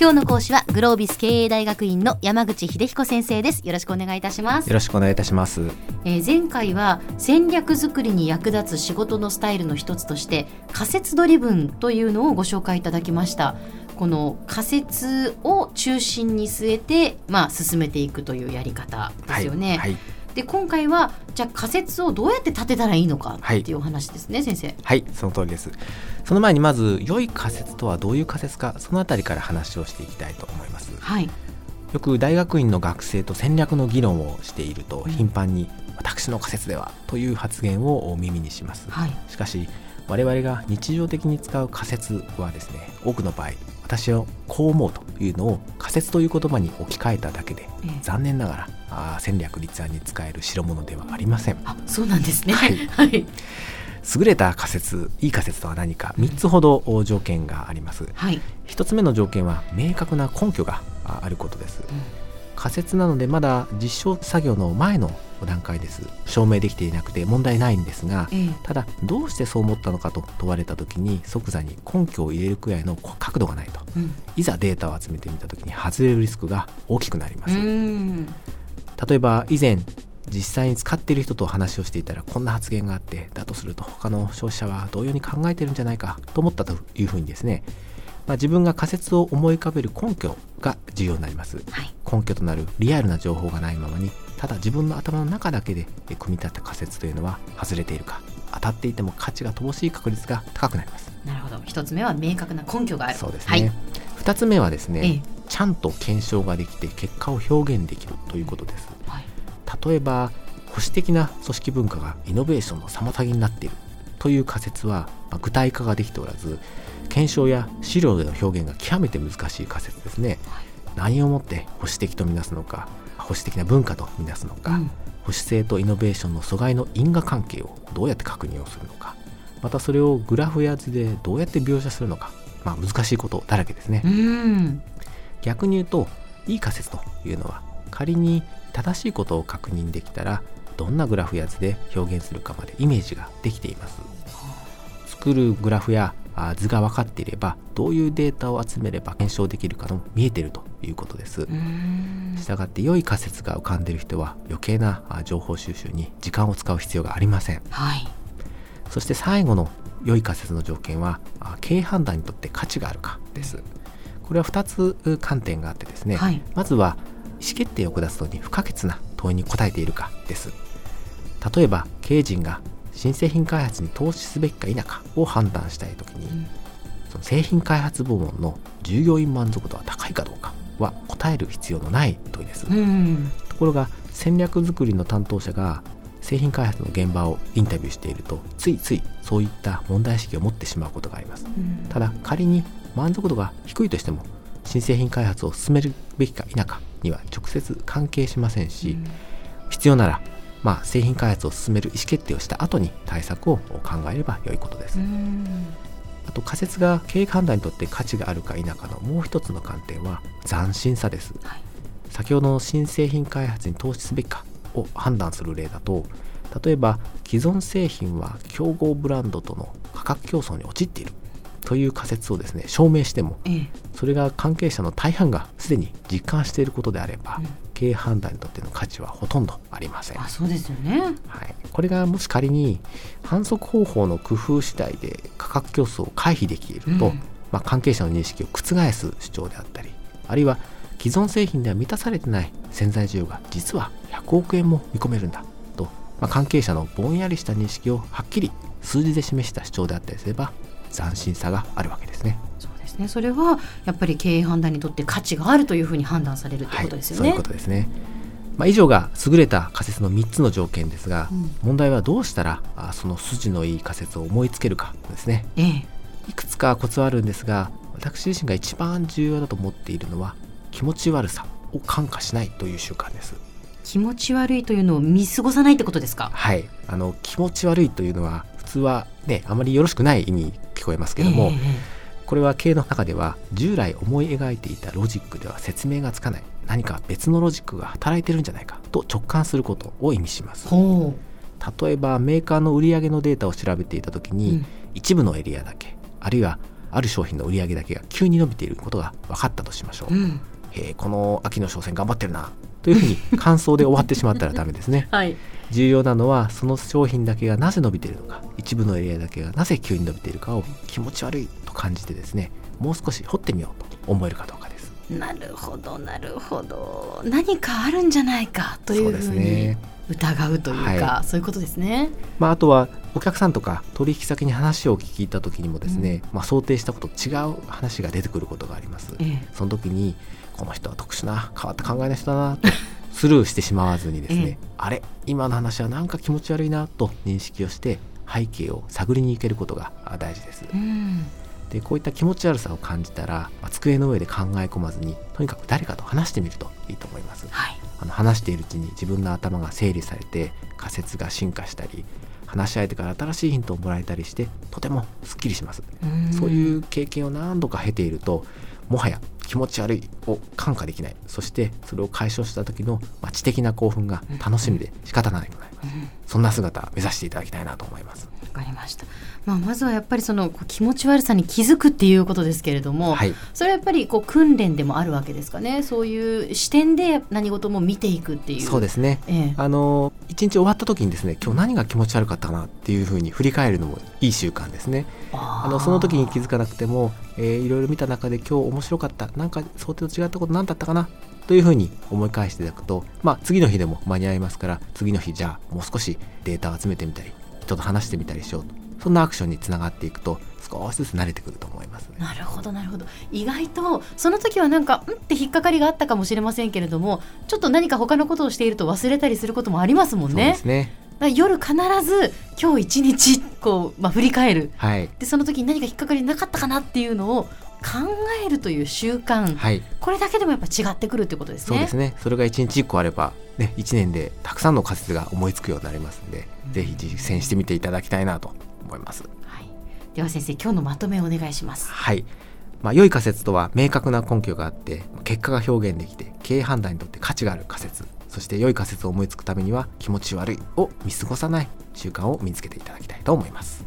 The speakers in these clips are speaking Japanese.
今日の講師はグロービス経営大学院の山口秀彦先生です。よろしくお願いいたします。よろしくお願いいたします、えー、前回は戦略作りに役立つ仕事のスタイルの一つとして仮説ドリブンというのをご紹介いただきました。この仮説を中心に据えて、まあ、進めていくというやり方ですよね。はいはい、で今回はじゃあ仮説をどうやって立てたらいいのかっていうお話ですね、はい、先生。はいその通りです。その前にまず良い仮説とはどういう仮説かそのあたりから話をしていきたいと思います。はい。よく大学院の学生と戦略の議論をしていると頻繁に「私の仮説では」という発言を耳にします、はい、しかし我々が日常的に使う仮説はですね多くの場合私はこう思うというのを仮説という言葉に置き換えただけで、ええ、残念ながらあ戦略立案に使える代物ではありません。あそうなんですね、はい、はい、優れた仮説いい仮説とは何か3つほど条件があります、はい、1つ目の条件は明確な根拠があることです、うん仮説なのでまだ実証作業の前の段階です。証明できていなくて問題ないんですが、ええ、ただどうしてそう思ったのかと問われた時に即座に根拠を入れるくらいの角度がないと、うん、いざデータを集めてみた時に外れるリスクが大きくなります。例えば以前実際に使っている人と話をしていたらこんな発言があってだとすると他の消費者は同様に考えてるんじゃないかと思ったというふうにですねまあ、自分が仮説を思い浮かべる根拠が重要になります、はい、根拠となるリアルな情報がないままにただ自分の頭の中だけで組み立てた仮説というのは外れているか当たっていても価値が乏しい確率が高くなります。なるほど。一つ目は明確な根拠がある。そうですね、はい、2つ目はですね、ええ、ちゃんと検証ができて結果を表現できるということです、はい、例えば保守的な組織文化がイノベーションの妨げになっているという仮説は具体化ができておらず検証や資料での表現が極めて難しい仮説ですね、はい、何をもって保守的とみなすのか保守的な文化とみなすのか、うん、保守性とイノベーションの阻害の因果関係をどうやって確認をするのかまたそれをグラフや図でどうやって描写するのか、まあ、難しいことだらけですね、うん、逆に言うといい仮説というのは仮に正しいことを確認できたらどんなグラフや図で表現するかまでイメージができています。作るグラフや図が分かっていればどういうデータを集めれば検証できるかも見えているということです。したがって良い仮説が浮かんでいる人は余計な情報収集に時間を使う必要がありません、はい、そして最後の良い仮説の条件は経営判断にとって価値があるかです。これは2つ観点があってですね、はい、まずは意思決定を下すのに不可欠な問いに答えているかです例えば経営陣が新製品開発に投資すべきか否かを判断したいときに、うん、その製品開発部門の従業員満足度は高いかどうかは答える必要のない問いです、うん、ところが戦略作りの担当者が製品開発の現場をインタビューしているとついついそういった問題意識を持ってしまうことがあります、うん、ただ仮に満足度が低いとしても新製品開発を進めるべきか否かには直接関係しませんし、必要ならまあ、製品開発を進める意思決定をした後に対策を考えれば良いことです。あと仮説が経営判断にとって価値があるか否かのもう一つの観点は斬新さです、はい、先ほどの新製品開発に投資すべきかを判断する例だと例えば既存製品は競合ブランドとの価格競争に陥っているという仮説をですね証明しても、ええ、それが関係者の大半がすでに実感していることであれば、うん。経営判断にとっての価値はほとんどありません。あそうですよね、はい、これがもし仮に反則方法の工夫次第で価格競争を回避できると、うん、まあ、関係者の認識を覆す主張であったりあるいは既存製品では満たされてない潜在需要が実は100億円も見込めるんだと、まあ、関係者のぼんやりした認識をはっきり数字で示した主張であったりすれば斬新さがあるわけですね。ね。それはやっぱり経営判断にとって価値があるというふうに判断されるということですよね。はい、そういうことですね。まあ、以上が優れた仮説の3つの条件ですが、うん、問題はどうしたらあその筋のいい仮説を思いつけるかですね、ええ、いくつかコツはあるんですが私自身が一番重要だと思っているのは気持ち悪さを感化しないという習慣です。気持ち悪いというのを見過ごさないってことですか？はい。あの気持ち悪いというのは普通はねあまりよろしくない意味こえますけども、えこれは経営の中では従来思い描いていたロジックでは説明がつかない。何か別のロジックが働いてるんじゃないかと直感することを意味します。例えばメーカーの売上のデータを調べていた時に、うん、一部のエリアだけあるいはある商品の売り上げだけが急に伸びていることが分かったとしましょう、うん、えー、この秋の商戦頑張ってるなというふうに感想で終わってしまったらダメですね、はい、重要なのはその商品だけがなぜ伸びているのか一部のエリアだけがなぜ急に伸びているかを気持ち悪いと感じてですねもう少し掘ってみようと思えるかどうかなるほどなるほど。何かあるんじゃないかというふうに疑うというか、はい、そういうことですね、まあ、あとはお客さんとか取引先に話を聞いた時にもですね、うん、まあ、想定したこと違う話が出てくることがあります、ええ、その時にこの人は特殊な変わった考えの人だなとスルーしてしまわずにですね、え、あれ今の話はなんか気持ち悪いなと認識をして背景を探りに行けることが大事です、うんでこういった気持ち悪さを感じたら、まあ、机の上で考え込まずにとにかく誰かと話してみるといいと思います、はい、あの話しているうちに自分の頭が整理されて仮説が進化したり話し相手から新しいヒントをもらえたりしてとてもすっきりします。そういう経験を何度か経ているともはや気持ち悪いを感化できない。そしてそれを解消した時の知的な興奮が楽しみで仕方ないくなります、そんな姿目指していただきたいなと思います。わかりました。まあ、まずはやっぱりその気持ち悪さに気づくっていうことですけれども、はい、それはやっぱりこう訓練でもあるわけですかね。そういう視点で何事も見ていくっていう。そうですね、ええ、あの一日終わった時にですね今日何が気持ち悪かったかなっていうふうに振り返るのもいい習慣ですね。あのその時に気づかなくても、えー、いろいろ見た中で今日面白かった。なんか想定と違ったこと何だったかなというふうに思い返していただくと、まあ、次の日でも間に合いますから次の日じゃあもう少しデータを集めてみたり人と話してみたりしようと。そんなアクションにつながっていくと少しずつ慣れてくると思います、ね、なるほどなるほど。意外とその時はなんかうんって引っかかりがあったかもしれませんけれどもちょっと何か他のことをしていると忘れたりすることもありますもんね。そうですね。夜必ず今日一日こう、まあ、振り返る、はい、でその時に何か引っかかりなかったかなっていうのを考えるという習慣、はい、これだけでもやっぱ違ってくるってことですね。そうですね。それが一日一個あれば、ね、一年でたくさんの仮説が思いつくようになりますので、うん、ぜひ実践してみていただきたいなと思います。はい、では先生今日のまとめをお願いします。はい。まあ、良い仮説とは明確な根拠があって結果が表現できて経営判断にとって価値がある仮説。そして良い仮説を思いつくためには気持ち悪いを見過ごさない習慣を身につけていただきたいと思います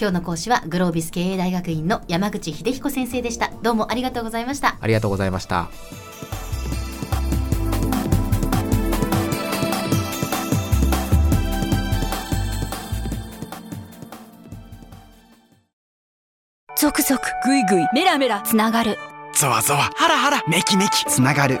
今日の講師はグロービス経営大学院の山口秀彦先生でした。どうもありがとうございました。ありがとうございました。ゾクゾクグイグイメラメラつながる。ゾワゾワハラハラメキメキ。つながる